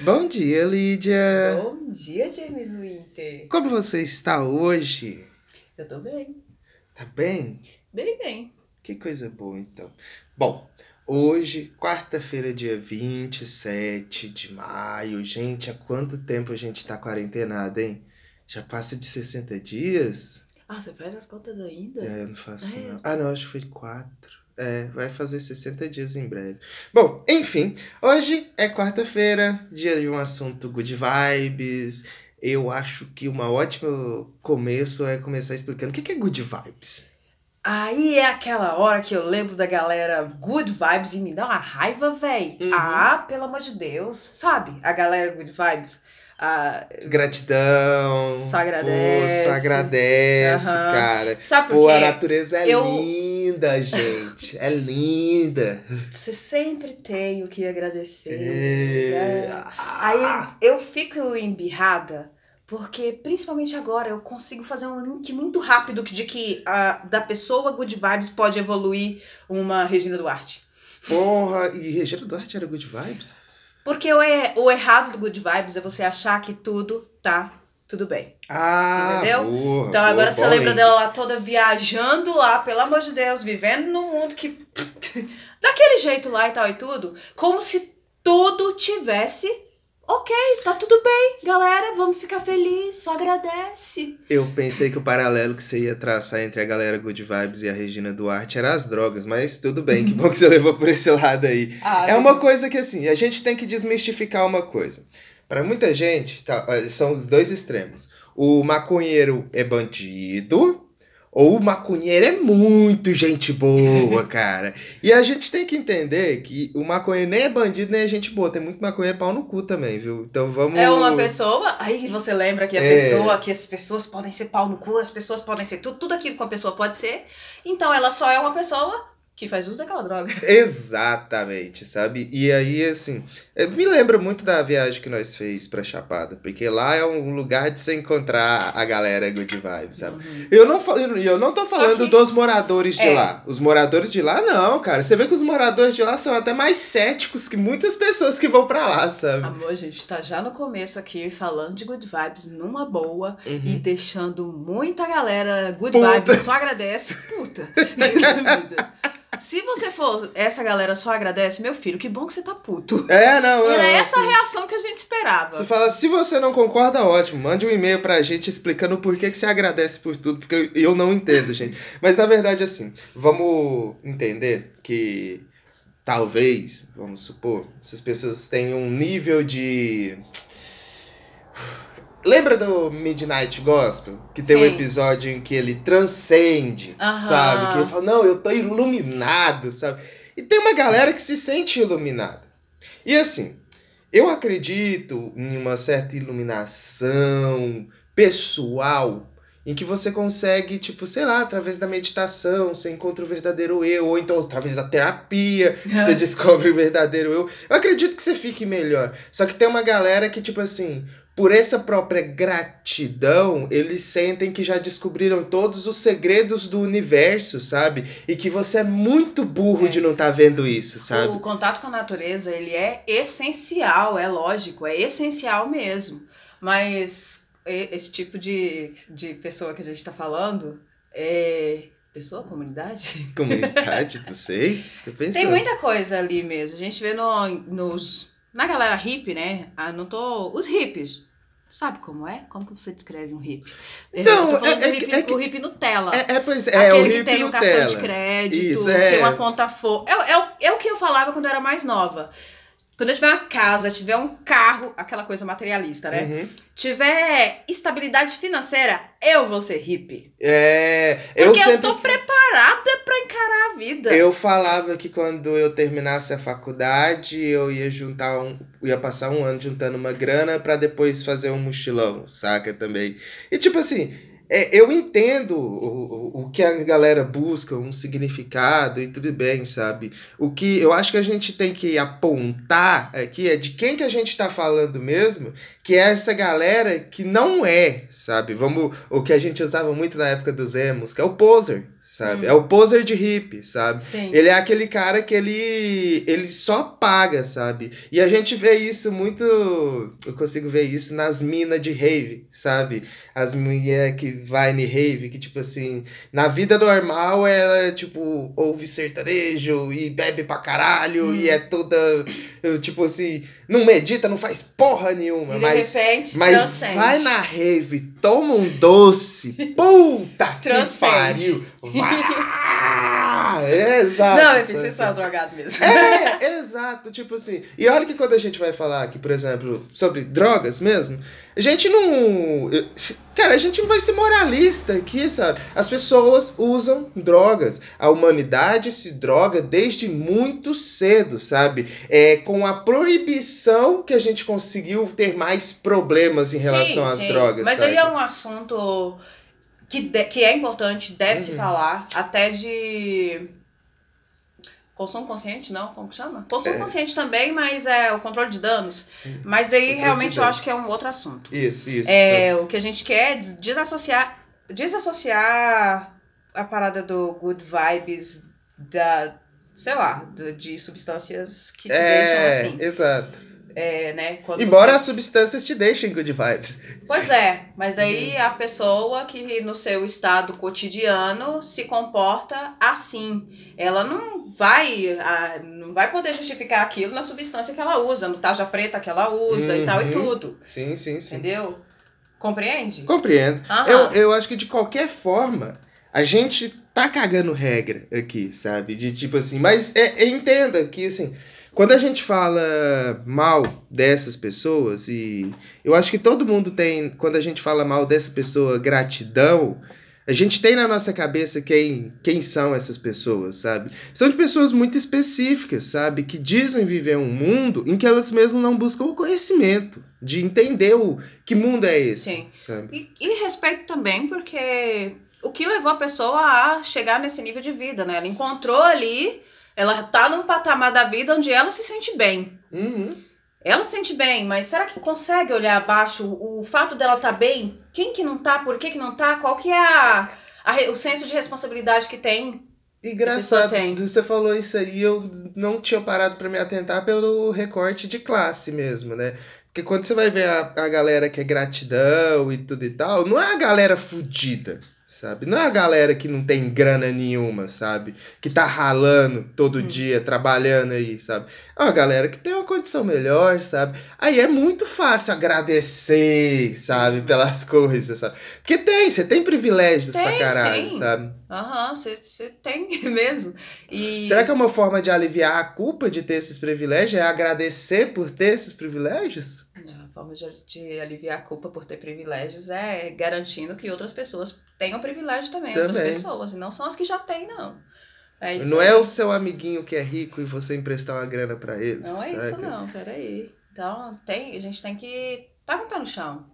Bom dia, Lídia. Bom dia, James Winter. Como você está hoje? Eu tô bem. Tá bem? Bem, bem. Que coisa boa, então. Bom, hoje, quarta-feira, dia 27 de maio. Gente, há quanto tempo a gente tá quarentenado, hein? Já passa de 60 dias? Ah, você faz as contas ainda? É, eu não faço é? não. Ah, não, acho que foi quatro. É, vai fazer 60 dias em breve. Bom, enfim, hoje é quarta-feira, dia de um assunto good vibes. Eu acho que uma ótimo começo é começar explicando o que é good vibes. Aí é aquela hora que eu lembro da galera good vibes e me dá uma raiva, véi. Uhum. Ah, pelo amor de Deus. Sabe? A galera good vibes. Ah, Gratidão. Só agradece. Pô, só agradece, Aham. cara. sabe por Pô, a natureza é Eu- linda, gente. É linda. Você sempre tem o que agradecer. É. né? Aí eu fico embirrada, porque principalmente agora eu consigo fazer um link muito rápido de que a, da pessoa good vibes pode evoluir uma Regina Duarte. Porra, e Regina Duarte era good vibes? Porque o, e- o errado do good vibes é você achar que tudo tá tudo bem. Ah, Entendeu? boa, Então boa, agora você bom lembra link. dela lá toda viajando lá, pelo amor de Deus, vivendo num mundo que. daquele jeito lá e tal e tudo, como se tudo tivesse. Ok, tá tudo bem, galera, vamos ficar felizes, só agradece. Eu pensei que o paralelo que você ia traçar entre a galera Good Vibes e a Regina Duarte era as drogas, mas tudo bem, que bom que você levou por esse lado aí. Ah, É uma coisa que assim, a gente tem que desmistificar uma coisa. Pra muita gente, tá, são os dois extremos. O maconheiro é bandido, ou o maconheiro é muito gente boa, cara. E a gente tem que entender que o maconheiro nem é bandido, nem é gente boa. Tem muito maconheiro pau no cu também, viu? Então vamos. É uma pessoa. Aí você lembra que a É. pessoa, que as pessoas podem ser pau no cu, as pessoas podem ser tudo, tudo aquilo que uma pessoa pode ser. Então ela só é uma pessoa que faz uso daquela droga. Exatamente, sabe? E aí, assim, me lembra muito da viagem que nós fez pra Chapada, porque lá é um lugar de você encontrar a galera good vibes, sabe? Eu não, eu não tô falando que- dos moradores de É. lá. Os moradores de lá, não, cara. Você vê que os moradores de lá são até mais céticos que muitas pessoas que vão pra lá, sabe? Amor, a gente tá já no começo aqui falando de good vibes numa boa Uhum. e deixando muita galera good Puta. vibes só agradece. Puta. Se você for essa galera só agradece, meu filho, que bom que você tá puto. É, não, não. Era essa a assim, reação que a gente esperava. Você fala, se você não concorda, ótimo. Mande um e-mail pra gente explicando o porquê que você agradece por tudo, porque eu, eu não entendo, gente. Mas na verdade, assim, vamos entender que talvez, vamos supor, essas pessoas tenham um nível de. Lembra do Midnight Gospel? Que tem um Sim. episódio em que ele transcende, sabe? Que ele fala, não, eu tô iluminado, sabe? E tem uma galera que se sente iluminada. E assim, eu acredito em uma certa iluminação pessoal em que você consegue, tipo, sei lá, através da meditação, você encontra o verdadeiro eu, ou então através da terapia, você descobre o verdadeiro eu. Eu acredito que você fique melhor. Só que tem uma galera que, tipo assim, por essa própria gratidão, eles sentem que já descobriram todos os segredos do universo, sabe? E que você é muito burro É. de não estar vendo isso, sabe? O contato com a natureza, ele é essencial, é lógico, é essencial mesmo. Mas esse tipo de, de pessoa que a gente tá falando é. Pessoa, comunidade? Comunidade, não sei. Tem muita coisa ali mesmo. A gente vê no, nos. Na galera hippie, né? Ah, não tô. Os hippies. Sabe como é? Como que você descreve um hippie? Então, eu tô falando é- é hippie, que- é que- o hippie Nutella. É, é, pois é, Aquele o que hippie tem o cartão Nutella. de crédito, Isso, é. tem uma conta for. É, é, o- é o que eu falava quando eu era mais nova. Quando eu tiver uma casa, tiver um carro, aquela coisa materialista, né? Uhum. Tiver estabilidade financeira, eu vou ser hippie. É, eu Porque eu, sempre tô preparada pra encarar a vida. Eu falava que quando eu terminasse a faculdade, eu ia juntar um. ia passar um ano juntando uma grana pra depois fazer um mochilão, saca? Também. E tipo assim, é, eu entendo o, o, que a galera busca, um significado e tudo bem, sabe? O que eu acho que a gente tem que apontar aqui é de quem que a gente tá falando mesmo, que é essa galera que não é, sabe? Vamos. O que a gente usava muito na época dos emos, que é o poser. sabe? É o poser de hippie, sabe? Sim. Ele é aquele cara que ele, ele só paga, sabe? E a gente vê isso muito. Eu consigo ver isso nas minas de rave, sabe? As mulheres que vai em rave, que tipo assim, na vida normal ela, tipo, ouve sertanejo e bebe pra caralho e é toda. Tipo assim, não medita, não faz porra nenhuma. E de mas repente, mas transcende. vai na rave, toma um doce, puta que Transcende. pariu. Vai! É, exato. Não, sabe? pensei só drogado mesmo. É, exato, tipo assim. E olha que quando a gente vai falar aqui, por exemplo, sobre drogas mesmo, a gente não. Cara, a gente não vai ser moralista aqui, sabe? As pessoas usam drogas. A humanidade se droga desde muito cedo, sabe? É com a proibição que a gente conseguiu ter mais problemas em relação às sim. drogas. Mas sabe? aí é um assunto que, de- que é importante, deve-se Uhum. falar, até de. Consumo consciente, não? Como que chama? Consumo É. consciente também, mas é o controle de danos. Mas daí de realmente eu acho que é um outro assunto. Isso, isso. É, o que a gente quer é des- desassociar, desassociar a parada do good vibes da, sei lá, do- de substâncias que te É, deixam assim. exato. É, né? Embora você- as substâncias te deixem good vibes. Pois é, mas daí Uhum. a pessoa que no seu estado cotidiano se comporta assim. Ela não vai, ah, não vai poder justificar aquilo na substância que ela usa, no taja preta que ela usa e tal e Uhum. tudo. Sim, sim, sim. Entendeu? Compreende? Compreendo. Aham. Eu, eu acho que de qualquer forma, a gente tá cagando regra aqui, sabe? De tipo assim, mas é, é, entenda que assim, quando a gente fala mal dessas pessoas, e eu acho que todo mundo tem, quando a gente fala mal dessa pessoa, gratidão. A gente tem na nossa cabeça quem, quem são essas pessoas, sabe? São de pessoas muito específicas, sabe? Que dizem viver um mundo em que elas mesmas não buscam o conhecimento, de entender o que mundo é esse, Sim. sabe? E, e respeito também, porque o que levou a pessoa a chegar nesse nível de vida, né? Ela encontrou ali, ela tá num patamar da vida onde ela se sente bem. Uhum. Ela se sente bem, mas será que consegue olhar abaixo o, fato dela tá bem? Quem que não tá? Por que que não tá? Qual que é a, a o senso de responsabilidade que tem? E engraçado, tem. você falou isso aí, eu não tinha parado pra me atentar pelo recorte de classe mesmo, né? Porque quando você vai ver a, a galera que é gratidão e tudo e tal, não é a galera fudida, sabe? Não é a galera que não tem grana nenhuma, sabe? Que tá ralando todo dia, trabalhando aí, sabe? É uma galera que tem uma condição melhor, sabe? Aí é muito fácil agradecer, sabe? Pelas coisas, sabe? Porque tem, você tem privilégios pra Tem, caralho, sim. sabe? Aham, você tem mesmo. E Será que é uma forma de aliviar a culpa de ter esses privilégios? É agradecer por ter esses privilégios? a forma de, de aliviar a culpa por ter privilégios é garantindo que outras pessoas tenham privilégio também, outras Também. pessoas, e não são as que já têm, não. É não aí. é o seu amiguinho que é rico e você emprestar uma grana pra ele. Não é saca? isso, não, peraí. Então, tem, a gente tem que tá com o pé no chão.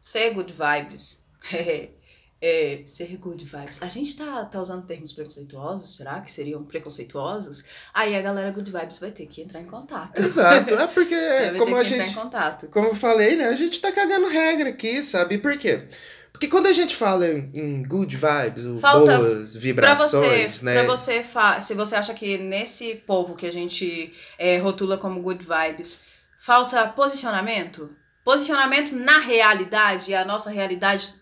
Ser good vibes. É, ser good vibes. A gente tá, tá usando termos preconceituosos? Será que seriam preconceituosos? Aí a galera good vibes vai ter que entrar em contato. Exato, é porque, como a gente. em contato. Como eu falei, né? A gente tá cagando regra aqui, sabe? Por quê? Porque quando a gente fala em, em good vibes, ou Falta- boas Pra vibrações, você, né? pra você se você acha que nesse povo que a gente é, rotula como good vibes, falta posicionamento? Posicionamento na realidade, a nossa realidade,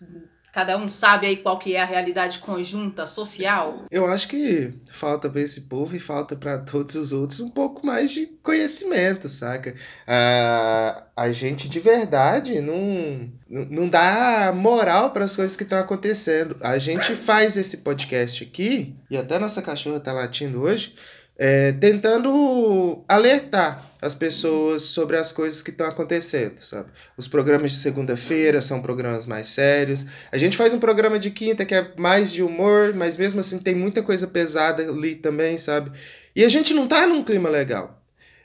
cada um sabe aí qual que é a realidade conjunta, social? Eu acho que falta pra esse povo e falta pra todos os outros um pouco mais de conhecimento, saca? A, a gente de verdade não não dá moral para as coisas que estão acontecendo. A gente faz esse podcast aqui, e até nossa cachorra tá latindo hoje, é, tentando alertar as pessoas sobre as coisas que estão acontecendo, sabe? Os programas de segunda-feira são programas mais sérios. A gente faz um programa de quinta que é mais de humor, mas mesmo assim tem muita coisa pesada ali também, sabe? E a gente não tá num clima legal.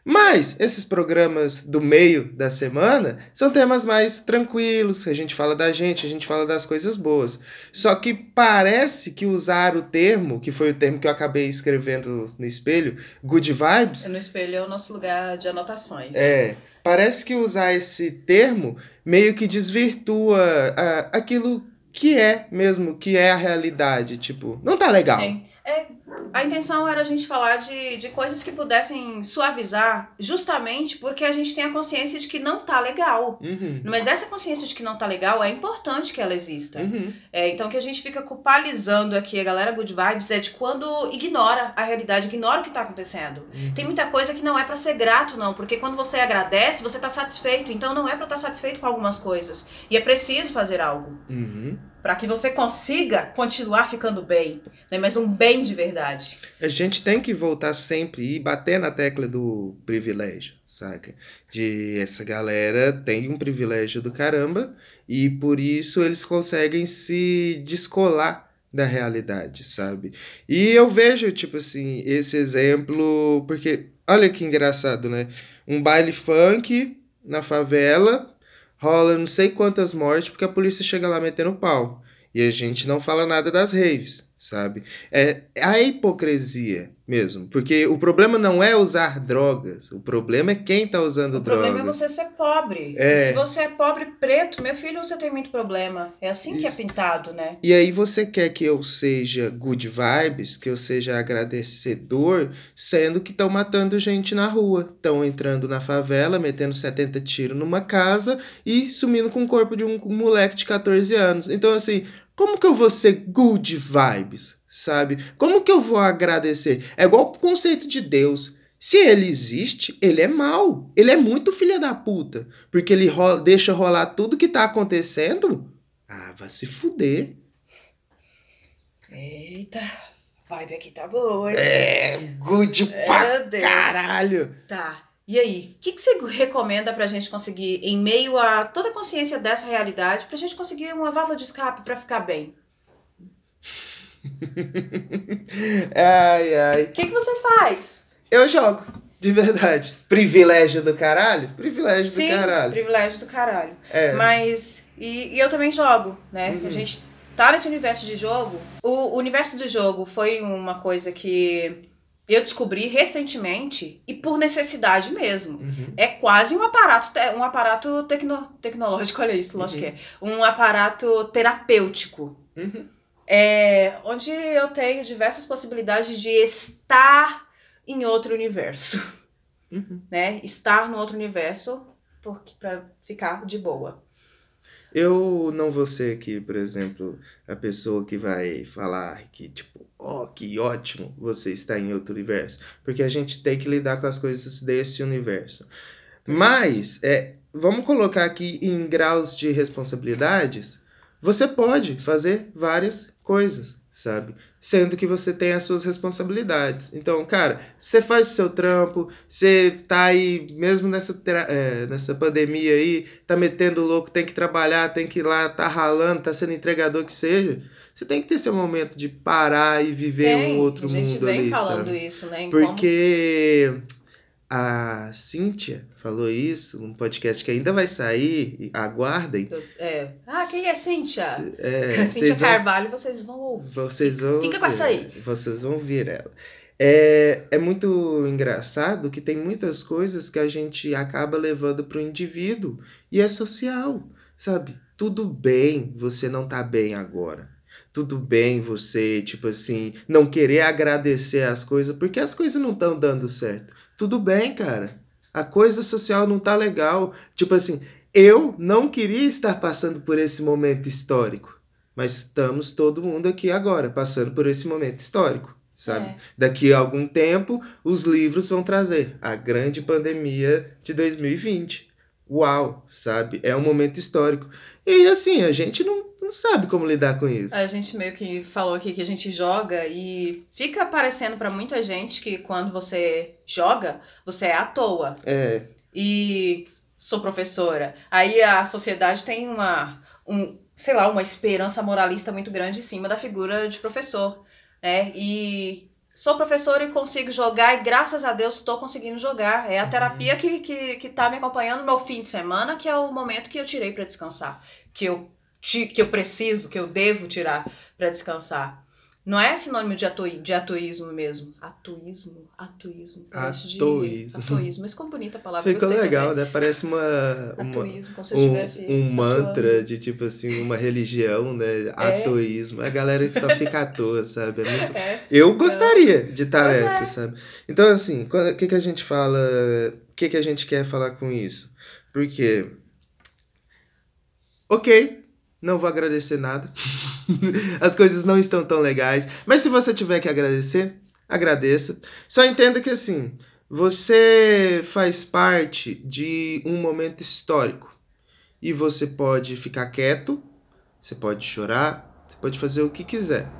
Mas esses programas do meio da semana são temas mais tranquilos, a gente fala da gente, a gente fala das coisas boas. Só que parece que usar o termo, que foi o termo que eu acabei escrevendo no espelho, good vibes, No espelho é o nosso lugar de anotações. é, parece que usar esse termo meio que desvirtua ah, aquilo que é mesmo, que é a realidade. Tipo, não tá legal. Sim. É, a intenção era a gente falar de, de coisas que pudessem suavizar, justamente porque a gente tem a consciência de que não tá legal. Uhum. Mas essa consciência de que não tá legal é importante que ela exista. Uhum. É, então, que a gente fica culpabilizando aqui a galera good vibes é de quando ignora a realidade, ignora o que tá acontecendo. Tem muita coisa que não é pra ser grato, não, porque quando você agradece, você tá satisfeito. Então, não é pra estar satisfeito com algumas coisas. E é preciso fazer algo Uhum. Pra que você consiga continuar ficando bem, né? Mas um bem de verdade. A gente tem que voltar sempre e bater na tecla do privilégio, saca? De essa galera tem um privilégio do caramba e por isso eles conseguem se descolar da realidade, sabe? E eu vejo, tipo assim, esse exemplo, porque olha que engraçado, né? Um baile funk na favela, rola não sei quantas mortes porque a polícia chega lá metendo pau. E a gente não fala nada das raves, sabe? É a hipocrisia mesmo. Porque o problema não é usar drogas. O problema é quem tá usando O drogas. problema é você ser pobre. É. Se você é pobre preto, meu filho, você tem muito problema. É assim que é Isso. pintado, né? E aí você quer que eu seja good vibes, que eu seja agradecedor, sendo que estão matando gente na rua. Estão entrando na favela, metendo 70 tiros numa casa e sumindo com o corpo de um moleque de 14 anos. Então, assim, como que eu vou ser good vibes, sabe? Como que eu vou agradecer? É igual o conceito de Deus. Se ele existe, ele é mau. Ele é muito filha da puta. Porque ele ro- deixa rolar tudo que tá acontecendo. Ah, vai se fuder. Eita, vibe aqui tá boa, hein? É, good pra Meu Deus. caralho. Tá. E aí, o que, que você recomenda pra gente conseguir, em meio a toda a consciência dessa realidade, pra gente conseguir uma válvula de escape pra ficar bem? Ai, ai. O que, que você faz? Eu jogo, de verdade. Privilégio do caralho? Privilégio Sim, do caralho. privilégio do caralho. É. Mas, e, e eu também jogo, né? Uhum. A gente tá nesse universo de jogo. O universo do jogo foi uma coisa que eu descobri recentemente e por necessidade mesmo. Uhum. É quase um aparato, um aparato tecno, tecnológico, olha isso, lógico que é. Um aparato terapêutico. Uhum. É, onde eu tenho diversas possibilidades de estar em outro universo. Uhum. Né? Estar no outro universo porque, pra ficar de boa. Eu não vou ser aqui, por exemplo, a pessoa que vai falar que, tipo, ó, que ótimo você está em outro universo. Porque a gente tem que lidar com as coisas desse universo. Mas, é, vamos colocar aqui em graus de responsabilidades. Você pode fazer várias coisas, sabe? Sendo que você tem as suas responsabilidades. Então, cara, você faz o seu trampo, você tá aí, mesmo nessa, é, nessa pandemia aí, tá metendo louco, tem que trabalhar, tem que ir lá, tá ralando, tá sendo entregador que seja. Você tem que ter seu momento de parar e viver um outro a gente mundo vem ali, falando sabe? isso, né? em como- Porque a Cíntia falou isso num podcast que ainda vai sair, aguardem. É. Ah, quem é Cíntia? É, Cíntia vocês vão- Carvalho, vocês vão ouvir. vocês vão. Fica com essa aí. Vocês vão ver ela. É, é muito engraçado que tem muitas coisas que a gente acaba levando para o indivíduo e é social, sabe? Tudo bem você não tá bem agora. Tudo bem você, tipo assim, não querer agradecer as coisas porque as coisas não estão dando certo. Tudo bem, cara. A coisa social não tá legal. Tipo assim, eu não queria estar passando por esse momento histórico. Mas estamos todo mundo aqui agora, passando por esse momento histórico, sabe? É. Daqui a algum tempo, os livros vão trazer a grande pandemia de 2020. Uau, sabe? É um momento histórico. E assim, a gente não, não sabe como lidar com isso. A gente meio que falou aqui que a gente joga e fica parecendo pra muita gente que quando você joga, você é à toa. É, E sou professora. Aí a sociedade tem uma, um, sei lá, uma esperança moralista muito grande em cima da figura de professor, né? E sou professora e consigo jogar e graças a Deus estou conseguindo jogar. É a terapia que, que, que tá me acompanhando no fim de semana, que é o momento que eu tirei para descansar, que eu, que eu preciso, que eu devo tirar para descansar. Não é sinônimo de, atoi, de atuísmo mesmo. Atuísmo, atuísmo. Atuísmo. Atuísmo. Mas ficou bonita a palavra. Ficou legal, também. né? Parece uma. uma Atuísmo, como se eu um, estivesse um mantra atuando. de tipo assim, uma religião, né? Atoísmo. É a galera que só fica à toa, sabe? É muito. É. Eu gostaria de estar Pois nessa, é. sabe? Então, assim, o que, que a gente fala. O que, que a gente quer falar com isso? Porque. Ok, não vou agradecer nada. As coisas não estão tão legais. Mas se você tiver que agradecer, agradeça. Só entenda que, assim, você faz parte de um momento histórico. E você pode ficar quieto, você pode chorar, você pode fazer o que quiser.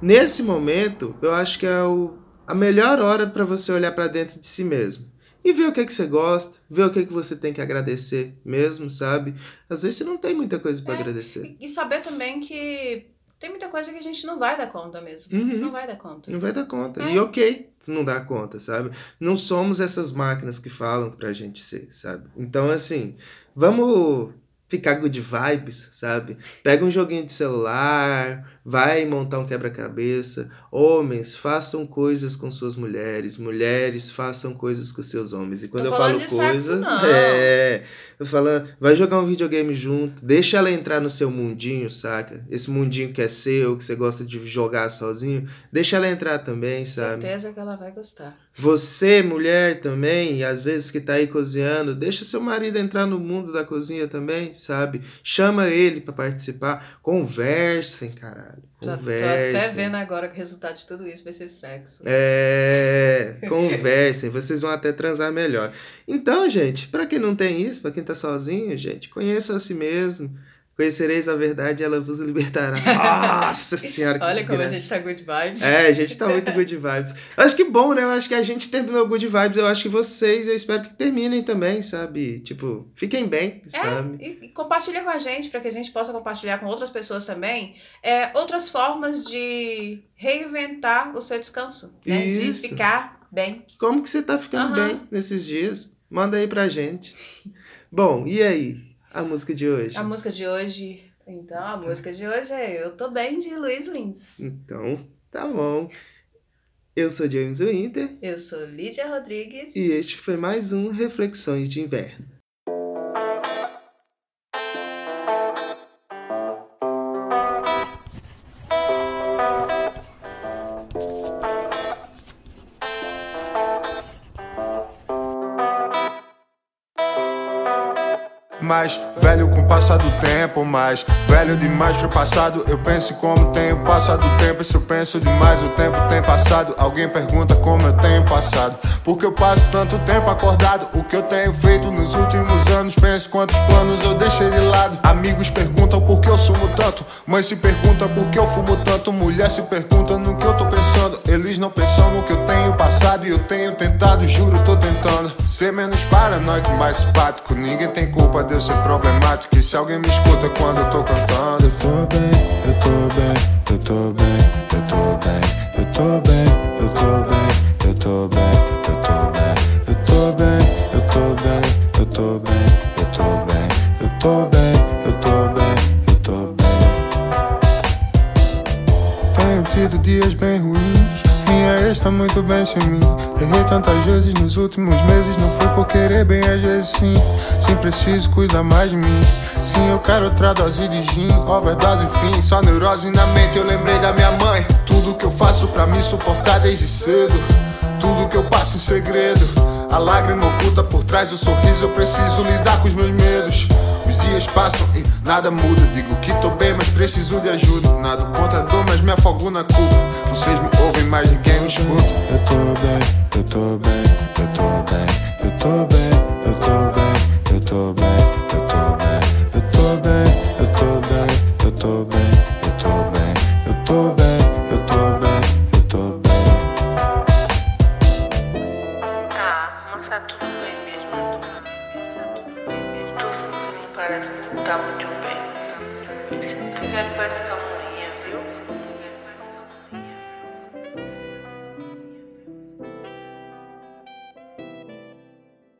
Nesse momento, eu acho que é o, a melhor hora para você olhar para dentro de si mesmo. E ver o que, que você gosta, ver o que, que você tem que agradecer mesmo, sabe? Às vezes você não tem muita coisa para É, agradecer. E, e saber também que tem muita coisa que a gente não vai dar conta mesmo. Uhum. Não vai dar conta. Não vai dar conta. É. E ok, não dá conta, sabe? Não somos essas máquinas que falam pra gente ser, sabe? Então, assim, vamos ficar good vibes, sabe? Pega um joguinho de celular, vai montar um quebra-cabeça. Homens, façam coisas com suas mulheres. Mulheres, façam coisas com seus homens. E quando Tô eu falo sexo, coisas, não. é, eu falo, vai jogar um videogame junto, deixa ela entrar no seu mundinho, saca? Esse mundinho que é seu, que você gosta de jogar sozinho, deixa ela entrar também, sabe? Certeza que ela vai gostar. Você, mulher também, às vezes que tá aí cozinhando, deixa seu marido entrar no mundo da cozinha também, sabe? Chama ele pra participar, conversem, caralho. Tô, tô Conversem. até vendo agora que o resultado de tudo isso vai ser sexo. É, conversem, vocês vão até transar melhor. Então, gente, pra quem não tem isso, pra quem tá sozinho, gente, conheça a si mesmo. Conhecereis a verdade e ela vos libertará. Nossa senhora, que Olha como a desgraça. gente tá good vibes. É, a gente tá muito good vibes. Eu acho que bom, né? Eu acho que a gente terminou good vibes. Eu acho que vocês, eu espero que terminem também, sabe? Tipo, fiquem bem, sabe? E, e compartilha com a gente, para que a gente possa compartilhar com outras pessoas também, é, outras formas de reinventar o seu descanso, né? De Isso. ficar bem. Como que você tá ficando Aham. bem nesses dias? Manda aí pra gente. Bom, e aí? A música de hoje? A música de hoje, então, a música de hoje é Eu Tô Bem, de Luiz Lins. Então, tá bom. Eu sou James Winter Eu sou Lídia Rodrigues. e este foi mais um Reflexões de Inverno. trás, velho com passar do tempo, mais velho demais pro passado. Eu penso como tenho passado o tempo. E se eu penso demais, o tempo tem passado. Alguém pergunta como eu tenho passado. Porque eu passo tanto tempo acordado. O que eu tenho feito nos últimos anos. Penso quantos planos eu deixei de lado. Amigos perguntam por que eu sumo tanto. Mãe se pergunta por que eu fumo tanto. Mulher se pergunta no que eu tô pensando. Eles não pensam no que eu tenho passado. E eu tenho tentado, juro, tô tentando. Ser menos paranoico, mais simpático. Ninguém tem culpa de eu ser problemático. E se alguém me escuta quando eu tô cantando, eu tô bem, eu tô bem, eu tô bem, eu tô bem, eu tô bem, eu tô bem, eu tô bem, eu tô bem, eu tô bem, eu tô bem, eu tô bem, eu tô bem, eu tô bem, eu tô bem, eu tô bem. Tenho tido dias bem ruins. Muito bem sem mim. Errei tantas vezes nos últimos meses. Não foi por querer bem, às vezes sim. Sim, preciso cuidar mais de mim. Sim, eu quero outra dose de gin. Overdose, enfim. Só neurose na mente. Eu lembrei da minha mãe. Tudo que eu faço pra me suportar desde cedo. Tudo que eu passo em segredo. A lágrima oculta por trás do sorriso. Eu preciso lidar com os meus medos. Os dias passam nada muda. Digo que tô bem, mas preciso de ajuda. Nada contra a dor, mas me afogo na culpa. Vocês me ouvem, mas ninguém me escuta. Eu tô bem, eu tô bem, eu tô bem, eu tô bem, eu tô bem, eu tô bem,